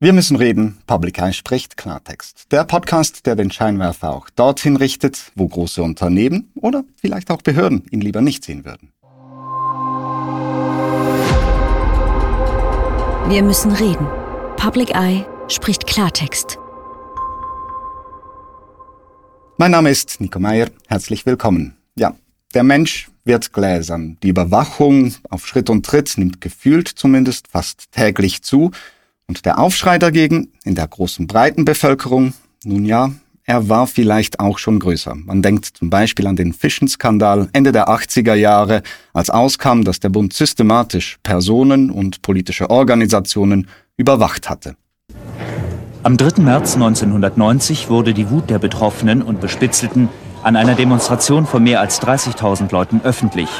Wir müssen reden, Public Eye spricht Klartext. Der Podcast, der den Scheinwerfer auch dorthin richtet, wo große Unternehmen oder vielleicht auch Behörden ihn lieber nicht sehen würden. Wir müssen reden. Public Eye spricht Klartext. Mein Name ist Nico Meyer. Herzlich willkommen. Ja, der Mensch wird gläsern. Die Überwachung auf Schritt und Tritt nimmt gefühlt zumindest fast täglich zu. Und der Aufschrei dagegen in der großen breiten Bevölkerung, nun ja, er war vielleicht auch schon größer. Man denkt zum Beispiel an den Fischenskandal Ende der 80er Jahre, als auskam, dass der Bund systematisch Personen und politische Organisationen überwacht hatte. Am 3. März 1990 wurde die Wut der Betroffenen und Bespitzelten an einer Demonstration von mehr als 30.000 Leuten öffentlich.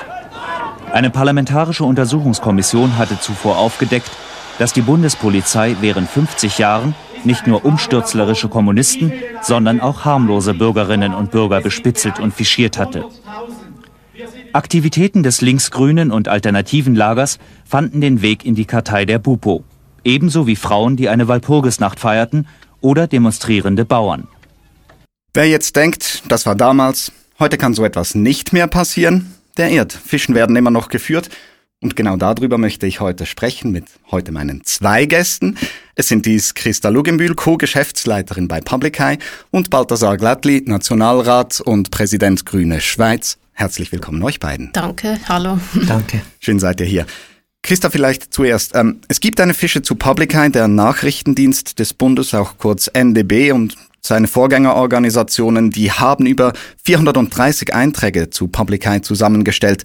Eine parlamentarische Untersuchungskommission hatte zuvor aufgedeckt, dass die Bundespolizei während 50 Jahren nicht nur umstürzlerische Kommunisten, sondern auch harmlose Bürgerinnen und Bürger bespitzelt und fischiert hatte. Aktivitäten des linksgrünen und alternativen Lagers fanden den Weg in die Kartei der Bupo, ebenso wie Frauen, die eine Walpurgisnacht feierten oder demonstrierende Bauern. Wer jetzt denkt, das war damals, heute kann so etwas nicht mehr passieren, der irrt. Fischen werden immer noch geführt und genau darüber möchte ich heute sprechen mit heute meinen zwei Gästen. Es sind dies Christa Lugenbühl, Co-Geschäftsleiterin bei Public Eye und Balthasar Glattli, Nationalrat und Präsident Grüne Schweiz. Herzlich willkommen euch beiden. Danke, hallo. Danke. Schön seid ihr hier. Christa, vielleicht zuerst. Ähm, es gibt eine Fische zu Public Eye, der Nachrichtendienst des Bundes, auch kurz NDB und seine Vorgängerorganisationen, die haben über 430 Einträge zu Public Eye zusammengestellt.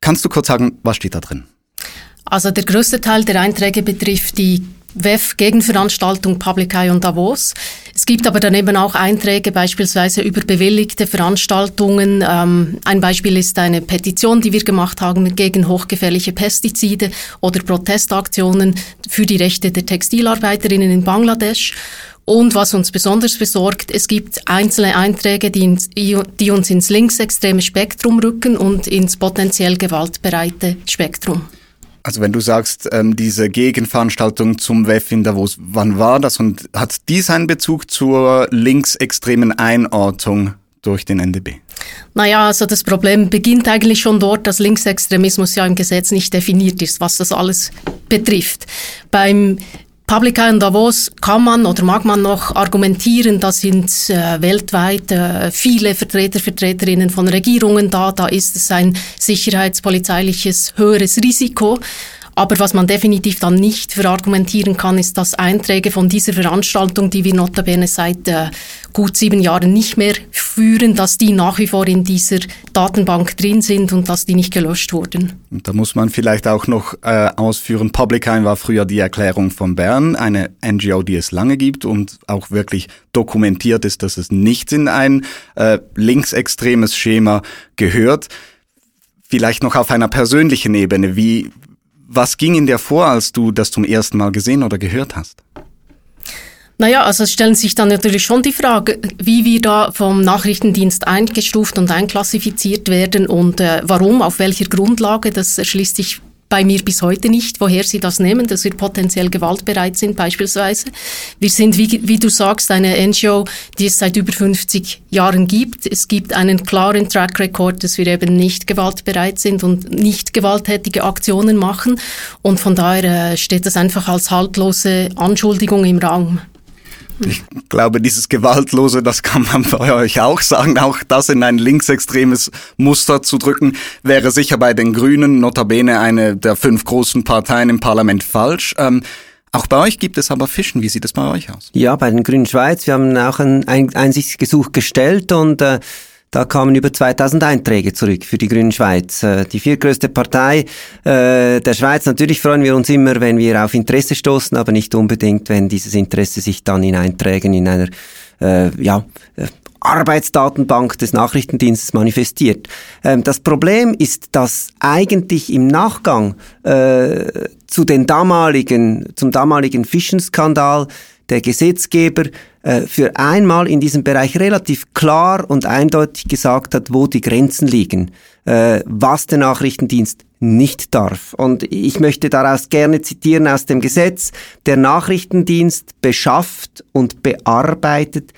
Kannst du kurz sagen, was steht da drin? Also der größte Teil der Einträge betrifft die WEF-Gegenveranstaltung Public Eye und Davos. Es gibt aber daneben auch Einträge beispielsweise über bewilligte Veranstaltungen. Ähm, ein Beispiel ist eine Petition, die wir gemacht haben gegen hochgefährliche Pestizide oder Protestaktionen für die Rechte der Textilarbeiterinnen in Bangladesch. Und was uns besonders besorgt, es gibt einzelne Einträge, die, ins, die uns ins linksextreme Spektrum rücken und ins potenziell gewaltbereite Spektrum. Also wenn du sagst, ähm, diese Gegenveranstaltung zum WEF in Davos, wann war das und hat dies einen Bezug zur linksextremen Einordnung durch den NDB? Naja, also das Problem beginnt eigentlich schon dort, dass Linksextremismus ja im Gesetz nicht definiert ist, was das alles betrifft. Beim Public Eye und Davos kann man oder mag man noch argumentieren, da sind äh, weltweit äh, viele Vertreter, Vertreterinnen von Regierungen da, da ist es ein sicherheitspolizeiliches höheres Risiko. Aber was man definitiv dann nicht verargumentieren kann, ist, dass Einträge von dieser Veranstaltung, die wir notabene seit äh, gut sieben Jahren nicht mehr führen, dass die nach wie vor in dieser Datenbank drin sind und dass die nicht gelöscht wurden. Und da muss man vielleicht auch noch äh, ausführen, Public Eye war früher die Erklärung von Bern, eine NGO, die es lange gibt und auch wirklich dokumentiert ist, dass es nicht in ein äh, linksextremes Schema gehört. Vielleicht noch auf einer persönlichen Ebene. Wie, was ging in dir vor, als du das zum ersten Mal gesehen oder gehört hast? Naja, also es stellen sich dann natürlich schon die Frage, wie wir da vom Nachrichtendienst eingestuft und einklassifiziert werden und äh, warum, auf welcher Grundlage, das erschließt sich bei mir bis heute nicht, woher sie das nehmen, dass wir potenziell gewaltbereit sind beispielsweise. Wir sind, wie, wie du sagst, eine NGO, die es seit über 50 Jahren gibt. Es gibt einen klaren Track Record, dass wir eben nicht gewaltbereit sind und nicht gewalttätige Aktionen machen. Und von daher äh, steht das einfach als haltlose Anschuldigung im Raum. Ich glaube, dieses Gewaltlose, das kann man bei euch auch sagen. Auch das in ein linksextremes Muster zu drücken, wäre sicher bei den Grünen, notabene eine der fünf großen Parteien im Parlament, falsch. Ähm, auch bei euch gibt es aber Fischen. Wie sieht es bei euch aus? Ja, bei den Grünen Schweiz. Wir haben auch ein Einsichtsgesuch gestellt und äh, da kamen über 2000 Einträge zurück für die Grünen Schweiz. Äh, die viertgrößte Partei äh, der Schweiz. Natürlich freuen wir uns immer, wenn wir auf Interesse stoßen, aber nicht unbedingt, wenn dieses Interesse sich dann in Einträgen in einer äh, ja, äh, Arbeitsdatenbank des Nachrichtendienstes manifestiert. Ähm, das Problem ist, dass eigentlich im Nachgang äh, zu den damaligen, zum damaligen Fischenskandal der Gesetzgeber äh, für einmal in diesem Bereich relativ klar und eindeutig gesagt hat, wo die Grenzen liegen, äh, was der Nachrichtendienst nicht darf. Und ich möchte daraus gerne zitieren aus dem Gesetz, der Nachrichtendienst beschafft und bearbeitet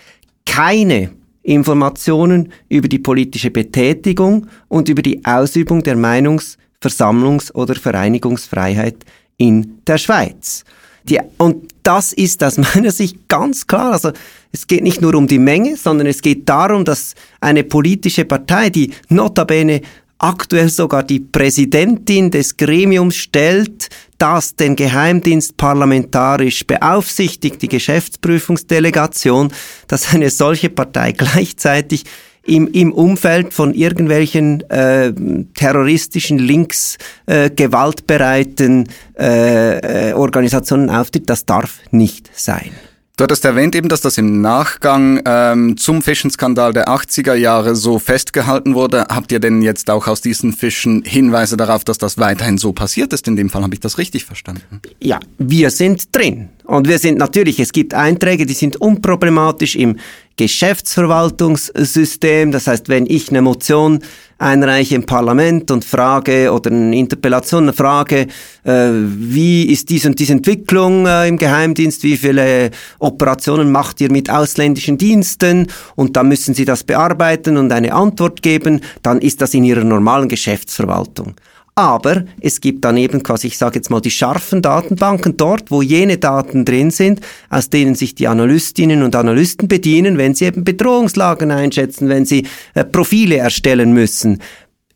keine Informationen über die politische Betätigung und über die Ausübung der Meinungs-, Versammlungs- oder Vereinigungsfreiheit in der Schweiz. Die, und das ist aus meiner Sicht ganz klar. Also es geht nicht nur um die Menge, sondern es geht darum, dass eine politische Partei, die notabene aktuell sogar die Präsidentin des Gremiums stellt, das den Geheimdienst parlamentarisch beaufsichtigt, die Geschäftsprüfungsdelegation, dass eine solche Partei gleichzeitig im, im Umfeld von irgendwelchen äh, terroristischen, links äh, gewaltbereiten äh, äh, Organisationen auftritt, das darf nicht sein. Du hattest erwähnt eben, dass das im Nachgang ähm, zum Fischenskandal der 80er Jahre so festgehalten wurde. Habt ihr denn jetzt auch aus diesen Fischen Hinweise darauf, dass das weiterhin so passiert ist? In dem Fall habe ich das richtig verstanden. Ja, wir sind drin. Und wir sind natürlich, es gibt Einträge, die sind unproblematisch im Geschäftsverwaltungssystem. Das heißt, wenn ich eine Motion einreiche im Parlament und frage oder eine Interpellation eine Frage, äh, wie ist dies und diese Entwicklung äh, im Geheimdienst, wie viele Operationen macht ihr mit ausländischen Diensten und dann müssen Sie das bearbeiten und eine Antwort geben, dann ist das in Ihrer normalen Geschäftsverwaltung. Aber es gibt dann eben quasi, ich sage jetzt mal, die scharfen Datenbanken dort, wo jene Daten drin sind, aus denen sich die Analystinnen und Analysten bedienen, wenn sie eben Bedrohungslagen einschätzen, wenn sie äh, Profile erstellen müssen.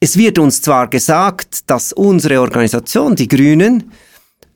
Es wird uns zwar gesagt, dass unsere Organisation, die Grünen,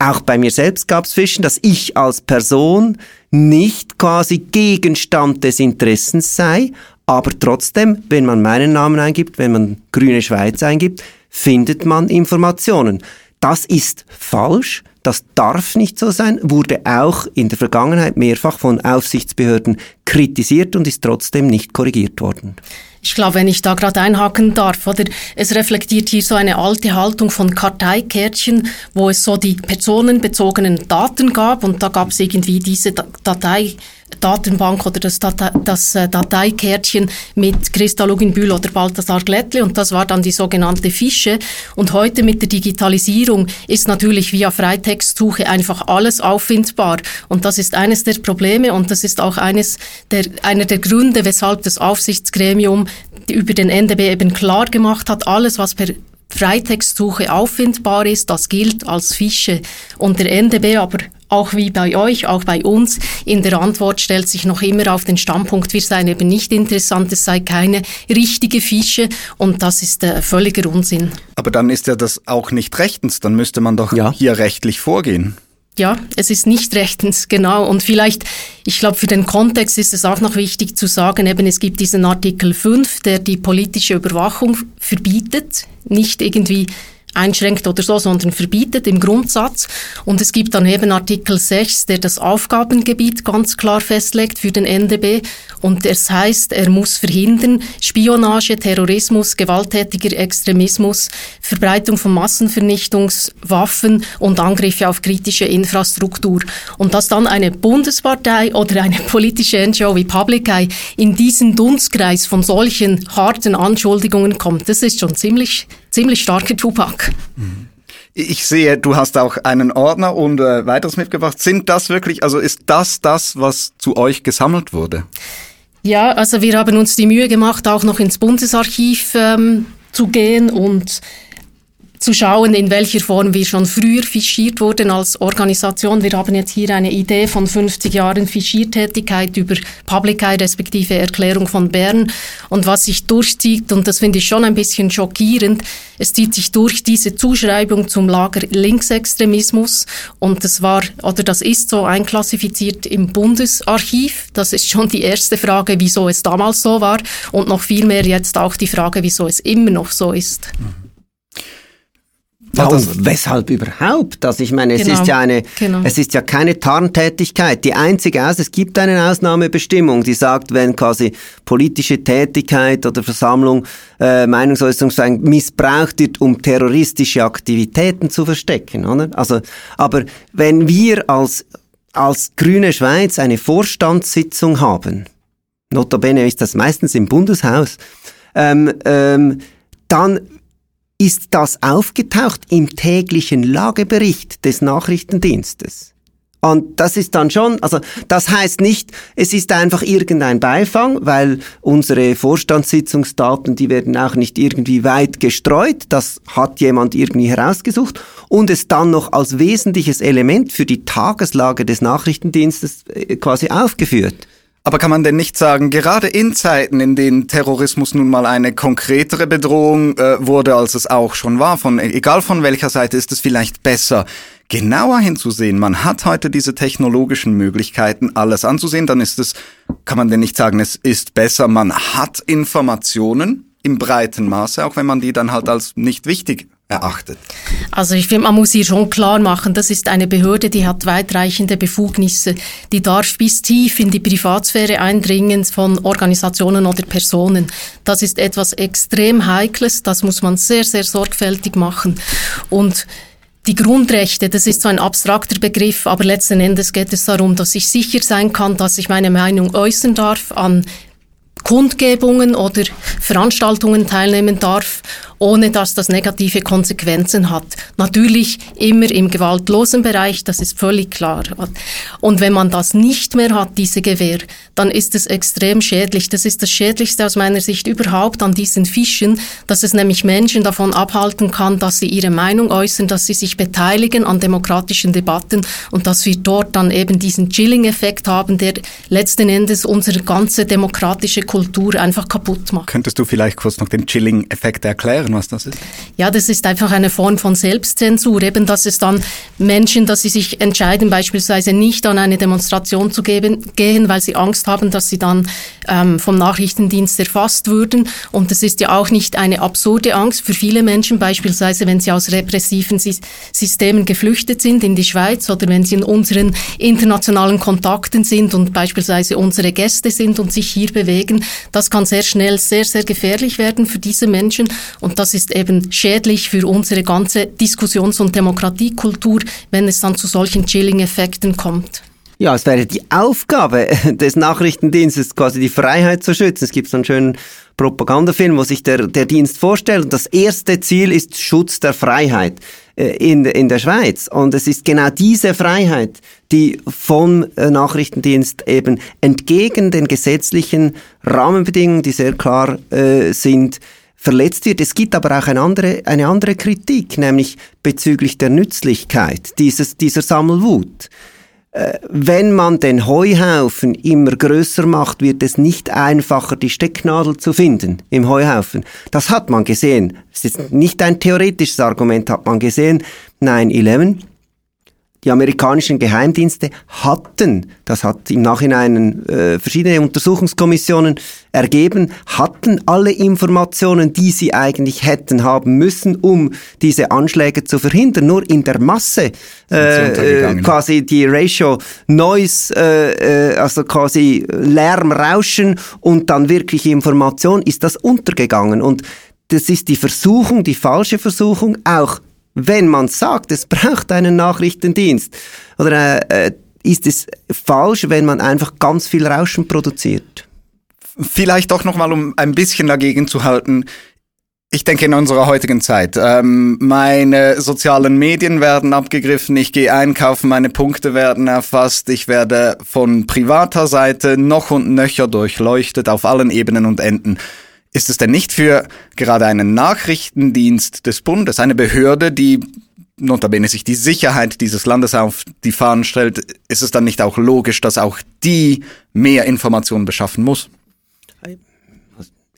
auch bei mir selbst gab's Fischen, dass ich als Person nicht quasi Gegenstand des Interessens sei, aber trotzdem, wenn man meinen Namen eingibt, wenn man Grüne Schweiz eingibt, findet man Informationen. Das ist falsch, das darf nicht so sein, wurde auch in der Vergangenheit mehrfach von Aufsichtsbehörden kritisiert und ist trotzdem nicht korrigiert worden. Ich glaube, wenn ich da gerade einhaken darf, oder es reflektiert hier so eine alte Haltung von Karteikärtchen, wo es so die personenbezogenen Daten gab und da gab es irgendwie diese Datei Datenbank oder das, Datei, das äh, Dateikärtchen mit Christa Luginbühl oder Balthasar Glättli und das war dann die sogenannte Fische. Und heute mit der Digitalisierung ist natürlich via Freitextsuche einfach alles auffindbar und das ist eines der Probleme und das ist auch eines der, einer der Gründe, weshalb das Aufsichtsgremium über den NDB eben klar gemacht hat, alles was per Freitextsuche auffindbar ist, das gilt als Fische. Und der NDB aber auch wie bei euch, auch bei uns, in der Antwort stellt sich noch immer auf den Standpunkt, wir seien eben nicht interessant, es sei keine richtige Fische und das ist äh, völliger Unsinn. Aber dann ist ja das auch nicht rechtens, dann müsste man doch ja. hier rechtlich vorgehen. Ja, es ist nicht rechtens, genau. Und vielleicht, ich glaube, für den Kontext ist es auch noch wichtig zu sagen, eben es gibt diesen Artikel 5, der die politische Überwachung verbietet, nicht irgendwie einschränkt oder so, sondern verbietet im Grundsatz. Und es gibt dann eben Artikel 6, der das Aufgabengebiet ganz klar festlegt für den NDB. Und es heißt, er muss verhindern Spionage, Terrorismus, gewalttätiger Extremismus, Verbreitung von Massenvernichtungswaffen und Angriffe auf kritische Infrastruktur. Und dass dann eine Bundespartei oder eine politische NGO wie Public Eye in diesen Dunstkreis von solchen harten Anschuldigungen kommt, das ist schon ziemlich ziemlich starke Tupac. Ich sehe, du hast auch einen Ordner und äh, weiteres mitgebracht. Sind das wirklich, also ist das das, was zu euch gesammelt wurde? Ja, also wir haben uns die Mühe gemacht, auch noch ins Bundesarchiv ähm, zu gehen und zu schauen, in welcher Form wir schon früher fischiert wurden als Organisation. Wir haben jetzt hier eine Idee von 50 Jahren Fischiertätigkeit über Public Eye respektive Erklärung von Bern. Und was sich durchzieht, und das finde ich schon ein bisschen schockierend, es zieht sich durch diese Zuschreibung zum Lager Linksextremismus. Und das war, oder das ist so einklassifiziert im Bundesarchiv. Das ist schon die erste Frage, wieso es damals so war. Und noch viel mehr jetzt auch die Frage, wieso es immer noch so ist. Mhm. Ja, und weshalb überhaupt? Also ich meine, es genau, ist ja eine, genau. es ist ja keine Tarntätigkeit. Die einzige aus, es gibt eine Ausnahmebestimmung, die sagt, wenn quasi politische Tätigkeit oder Versammlung, äh, Meinungsäußerung missbraucht wird, um terroristische Aktivitäten zu verstecken, oder? Also, aber wenn wir als, als Grüne Schweiz eine Vorstandssitzung haben, notabene ist das meistens im Bundeshaus, ähm, ähm, dann ist das aufgetaucht im täglichen Lagebericht des Nachrichtendienstes. Und das ist dann schon, also das heißt nicht, es ist einfach irgendein Beifang, weil unsere Vorstandssitzungsdaten, die werden auch nicht irgendwie weit gestreut, das hat jemand irgendwie herausgesucht und es dann noch als wesentliches Element für die Tageslage des Nachrichtendienstes äh, quasi aufgeführt. Aber kann man denn nicht sagen, gerade in Zeiten, in denen Terrorismus nun mal eine konkretere Bedrohung äh, wurde, als es auch schon war, von egal von welcher Seite, ist es vielleicht besser, genauer hinzusehen. Man hat heute diese technologischen Möglichkeiten, alles anzusehen. Dann ist es, kann man denn nicht sagen, es ist besser, man hat Informationen im breiten Maße, auch wenn man die dann halt als nicht wichtig erachtet? Also ich finde, man muss hier schon klar machen, das ist eine Behörde, die hat weitreichende Befugnisse, die darf bis tief in die Privatsphäre eindringen von Organisationen oder Personen. Das ist etwas extrem Heikles, das muss man sehr, sehr sorgfältig machen. Und die Grundrechte, das ist so ein abstrakter Begriff, aber letzten Endes geht es darum, dass ich sicher sein kann, dass ich meine Meinung äußern darf an Kundgebungen oder Veranstaltungen teilnehmen darf ohne dass das negative Konsequenzen hat. Natürlich immer im gewaltlosen Bereich, das ist völlig klar. Und wenn man das nicht mehr hat, diese Gewähr, dann ist es extrem schädlich. Das ist das Schädlichste aus meiner Sicht überhaupt an diesen Fischen, dass es nämlich Menschen davon abhalten kann, dass sie ihre Meinung äußern, dass sie sich beteiligen an demokratischen Debatten und dass wir dort dann eben diesen Chilling-Effekt haben, der letzten Endes unsere ganze demokratische Kultur einfach kaputt macht. Könntest du vielleicht kurz noch den Chilling-Effekt erklären? erklären, was das ist? Ja, das ist einfach eine Form von Selbstzensur, eben dass es dann Menschen, dass sie sich entscheiden, beispielsweise nicht an eine Demonstration zu geben, gehen, weil sie Angst haben, dass sie dann ähm, vom Nachrichtendienst erfasst würden. Und das ist ja auch nicht eine absurde Angst für viele Menschen, beispielsweise wenn sie aus repressiven Systemen geflüchtet sind in die Schweiz oder wenn sie in unseren internationalen Kontakten sind und beispielsweise unsere Gäste sind und sich hier bewegen. Das kann sehr schnell sehr, sehr gefährlich werden für diese Menschen. Und das ist eben schädlich für unsere ganze Diskussions- und Demokratiekultur, wenn es dann zu solchen Chilling-Effekten kommt. Ja, es wäre die Aufgabe des Nachrichtendienstes, quasi die Freiheit zu schützen. Es gibt so einen schönen Propagandafilm, wo sich der, der Dienst vorstellt. Und das erste Ziel ist Schutz der Freiheit in, in der Schweiz. Und es ist genau diese Freiheit, die vom äh, Nachrichtendienst eben entgegen den gesetzlichen Rahmenbedingungen, die sehr klar äh, sind, verletzt wird. Es gibt aber auch eine andere, eine andere Kritik, nämlich bezüglich der Nützlichkeit dieses, dieser Sammelwut. Wenn man den Heuhaufen immer größer macht, wird es nicht einfacher, die Stecknadel zu finden im Heuhaufen. Das hat man gesehen. Es ist nicht ein theoretisches Argument, hat man gesehen. 9-11 die amerikanischen Geheimdienste hatten, das hat im Nachhinein äh, verschiedene Untersuchungskommissionen ergeben, hatten alle Informationen, die sie eigentlich hätten haben müssen, um diese Anschläge zu verhindern. Nur in der Masse äh, äh, quasi die Ratio Noise, äh, äh, also quasi Lärm, Rauschen und dann wirklich Information, ist das untergegangen. Und das ist die Versuchung, die falsche Versuchung, auch wenn man sagt, es braucht einen Nachrichtendienst? Oder äh, ist es falsch, wenn man einfach ganz viel Rauschen produziert? Vielleicht doch nochmal, um ein bisschen dagegen zu halten. Ich denke in unserer heutigen Zeit. Ähm, meine sozialen Medien werden abgegriffen, ich gehe einkaufen, meine Punkte werden erfasst, ich werde von privater Seite noch und nöcher durchleuchtet auf allen Ebenen und Enden. Ist es denn nicht für gerade einen Nachrichtendienst des Bundes, eine Behörde, die notabene sich die Sicherheit dieses Landes auf die Fahnen stellt, ist es dann nicht auch logisch, dass auch die mehr Informationen beschaffen muss?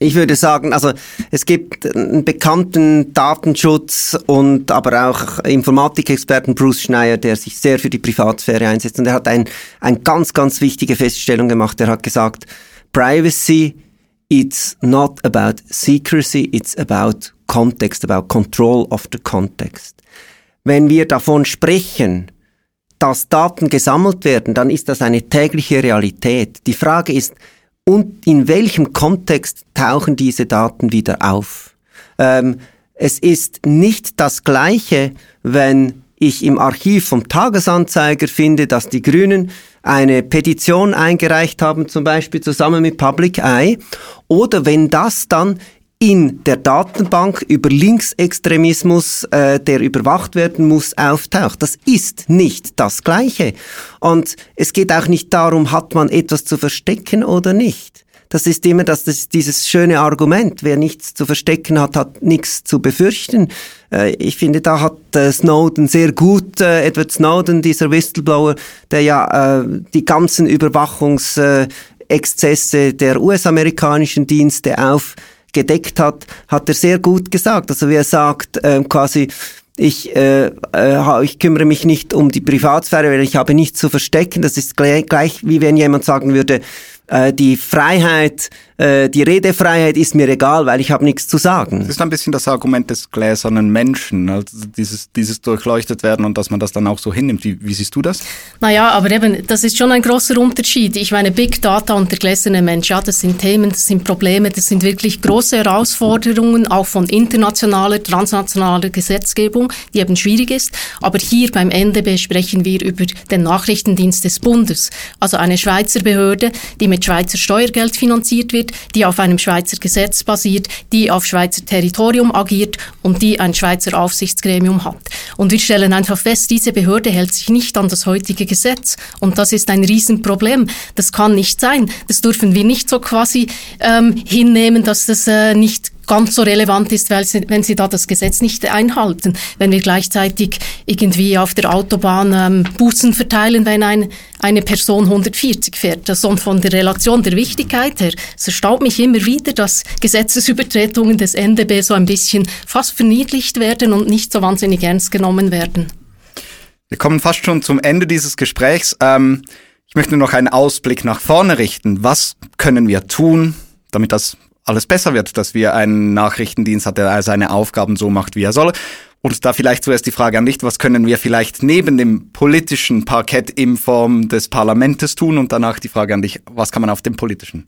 Ich würde sagen, also es gibt einen bekannten Datenschutz und aber auch Informatikexperten Bruce Schneier, der sich sehr für die Privatsphäre einsetzt und er hat ein, eine ganz, ganz wichtige Feststellung gemacht. Er hat gesagt, Privacy it's not about secrecy, it's about context, about control of the context. Wenn wir davon sprechen, dass Daten gesammelt werden, dann ist das eine tägliche Realität. Die Frage ist, und in welchem Kontext tauchen diese Daten wieder auf? Ähm, es ist nicht das Gleiche, wenn ich im Archiv vom Tagesanzeiger finde, dass die Grünen eine Petition eingereicht haben, zum Beispiel zusammen mit Public Eye, oder wenn das dann in der Datenbank über Linksextremismus, äh, der überwacht werden muss, auftaucht. Das ist nicht das Gleiche. Und es geht auch nicht darum, hat man etwas zu verstecken oder nicht. Das ist immer das, das dieses schöne Argument. Wer nichts zu verstecken hat, hat nichts zu befürchten. Äh, ich finde, da hat äh, Snowden sehr gut, äh, Edward Snowden, dieser Whistleblower, der ja äh, die ganzen Überwachungsexzesse der US-amerikanischen Dienste auf gedeckt hat, hat er sehr gut gesagt. Also wie er sagt, äh, quasi, ich, äh, äh, ich kümmere mich nicht um die Privatsphäre, weil ich habe nichts zu verstecken. Das ist gleich, gleich wie wenn jemand sagen würde, äh, die Freiheit, äh, die Redefreiheit ist mir egal, weil ich habe nichts zu sagen. Das ist ein bisschen das Argument des gläsernen Menschen, also dieses, dieses durchleuchtet werden und dass man das dann auch so hinnimmt. Wie, wie siehst du das? Naja, aber eben, das ist schon ein großer Unterschied. Ich meine, Big Data und der gläserne Mensch, ja, das sind Themen, das sind Probleme, das sind wirklich große Herausforderungen, auch von internationaler, transnationaler Gesetzgebung, die eben schwierig ist. Aber hier beim NDB sprechen wir über den Nachrichtendienst des Bundes, also eine Schweizer Behörde, die mit Schweizer Steuergeld finanziert wird, die auf einem Schweizer Gesetz basiert, die auf Schweizer Territorium agiert und die ein Schweizer Aufsichtsgremium hat. Und wir stellen einfach fest, diese Behörde hält sich nicht an das heutige Gesetz. Und das ist ein Riesenproblem. Das kann nicht sein. Das dürfen wir nicht so quasi ähm, hinnehmen, dass das äh, nicht ganz so relevant ist, weil sie, wenn sie da das Gesetz nicht einhalten. Wenn wir gleichzeitig irgendwie auf der Autobahn ähm, Bußen verteilen, wenn ein, eine Person 140 fährt. Das und von der Relation der Wichtigkeit her, es erstaunt mich immer wieder, dass Gesetzesübertretungen des NDB so ein bisschen fast verniedlicht werden und nicht so wahnsinnig ernst genommen werden. Wir kommen fast schon zum Ende dieses Gesprächs. Ähm, ich möchte noch einen Ausblick nach vorne richten. Was können wir tun, damit das alles besser wird, dass wir einen Nachrichtendienst hat, der seine Aufgaben so macht, wie er soll. Und da vielleicht zuerst die Frage an dich, was können wir vielleicht neben dem politischen Parkett in Form des Parlamentes tun? Und danach die Frage an dich, was kann man auf dem politischen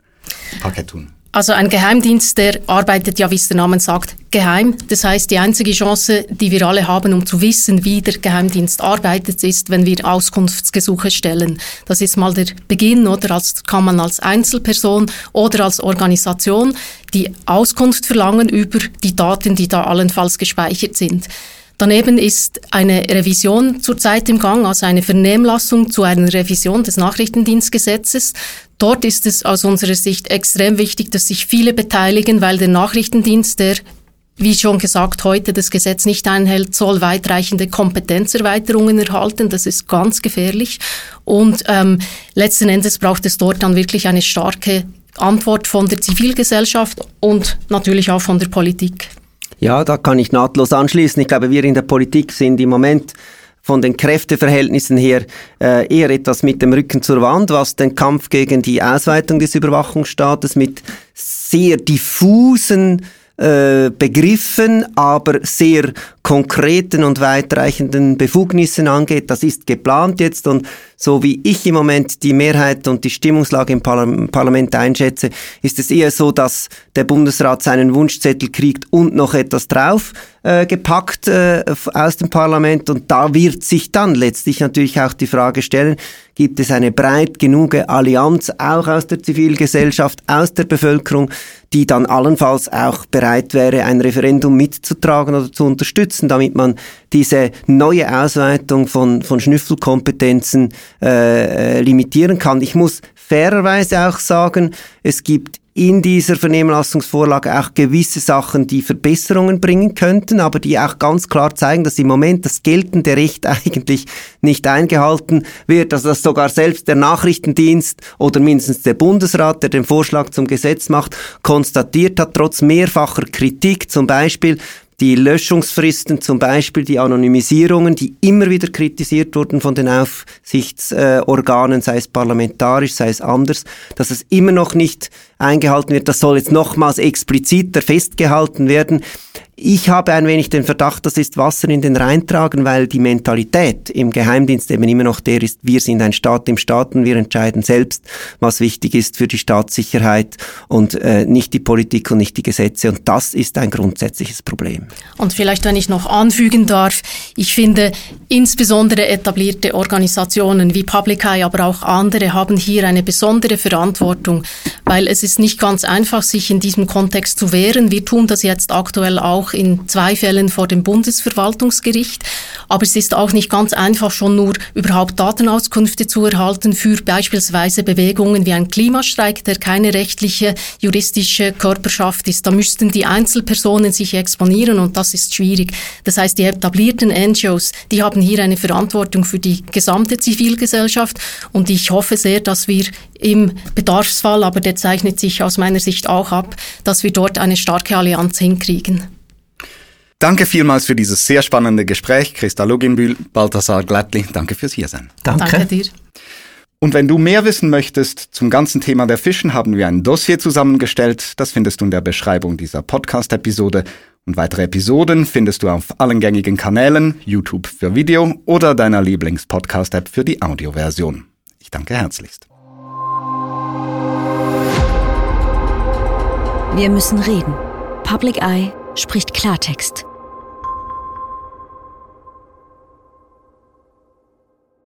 Parkett tun? Also ein Geheimdienst, der arbeitet ja, wie es der Name sagt, geheim. Das heißt, die einzige Chance, die wir alle haben, um zu wissen, wie der Geheimdienst arbeitet, ist, wenn wir Auskunftsgesuche stellen. Das ist mal der Beginn, oder als kann man als Einzelperson oder als Organisation die Auskunft verlangen über die Daten, die da allenfalls gespeichert sind. Daneben ist eine Revision zurzeit im Gang, also eine Vernehmlassung zu einer Revision des Nachrichtendienstgesetzes. Dort ist es aus unserer Sicht extrem wichtig, dass sich viele beteiligen, weil der Nachrichtendienst, der wie schon gesagt, heute das Gesetz nicht einhält, soll weitreichende Kompetenzerweiterungen erhalten. Das ist ganz gefährlich. Und ähm, letzten Endes braucht es dort dann wirklich eine starke Antwort von der Zivilgesellschaft und natürlich auch von der Politik. Ja, da kann ich nahtlos anschließen. Ich glaube, wir in der Politik sind im Moment von den Kräfteverhältnissen her äh, eher etwas mit dem Rücken zur Wand, was den Kampf gegen die Ausweitung des Überwachungsstaates mit sehr diffusen äh, Begriffen, aber sehr konkreten und weitreichenden Befugnissen angeht. Das ist geplant jetzt und so wie ich im Moment die Mehrheit und die Stimmungslage im Parlament einschätze, ist es eher so, dass der Bundesrat seinen Wunschzettel kriegt und noch etwas drauf äh, gepackt äh, aus dem Parlament und da wird sich dann letztlich natürlich auch die Frage stellen, gibt es eine breit genug Allianz auch aus der Zivilgesellschaft, aus der Bevölkerung, die dann allenfalls auch bereit wäre, ein Referendum mitzutragen oder zu unterstützen, damit man diese neue Ausweitung von, von Schnüffelkompetenzen äh, äh, limitieren kann. Ich muss fairerweise auch sagen, es gibt in dieser Vernehmlassungsvorlage auch gewisse Sachen, die Verbesserungen bringen könnten, aber die auch ganz klar zeigen, dass im Moment das geltende Recht eigentlich nicht eingehalten wird, dass sogar selbst der Nachrichtendienst oder mindestens der Bundesrat, der den Vorschlag zum Gesetz macht, konstatiert hat, trotz mehrfacher Kritik, zum Beispiel die Löschungsfristen, zum Beispiel die Anonymisierungen, die immer wieder kritisiert wurden von den Aufsichtsorganen, sei es parlamentarisch, sei es anders, dass es immer noch nicht eingehalten wird. Das soll jetzt nochmals expliziter festgehalten werden. Ich habe ein wenig den Verdacht, das ist Wasser in den Rhein tragen, weil die Mentalität im Geheimdienst eben immer noch der ist, wir sind ein Staat im Staaten, wir entscheiden selbst, was wichtig ist für die Staatssicherheit und äh, nicht die Politik und nicht die Gesetze. Und das ist ein grundsätzliches Problem. Und vielleicht, wenn ich noch anfügen darf, ich finde, insbesondere etablierte Organisationen wie Public Eye, aber auch andere haben hier eine besondere Verantwortung, weil es ist nicht ganz einfach, sich in diesem Kontext zu wehren. Wir tun das jetzt aktuell auch in zwei Fällen vor dem Bundesverwaltungsgericht. Aber es ist auch nicht ganz einfach, schon nur überhaupt Datenauskünfte zu erhalten für beispielsweise Bewegungen wie ein Klimastreik, der keine rechtliche, juristische Körperschaft ist. Da müssten die Einzelpersonen sich exponieren und das ist schwierig. Das heißt, die etablierten NGOs, die haben hier eine Verantwortung für die gesamte Zivilgesellschaft und ich hoffe sehr, dass wir im Bedarfsfall, aber der zeichnet sich aus meiner Sicht auch ab, dass wir dort eine starke Allianz hinkriegen. Danke vielmals für dieses sehr spannende Gespräch. Christa Luginbühl, Balthasar Glattli, danke fürs Hiersein. Danke. danke dir. Und wenn du mehr wissen möchtest zum ganzen Thema der Fischen, haben wir ein Dossier zusammengestellt. Das findest du in der Beschreibung dieser Podcast-Episode. Und weitere Episoden findest du auf allen gängigen Kanälen, YouTube für Video oder deiner Lieblings-Podcast-App für die Audioversion. Ich danke herzlichst. Wir müssen reden. Public Eye spricht Klartext.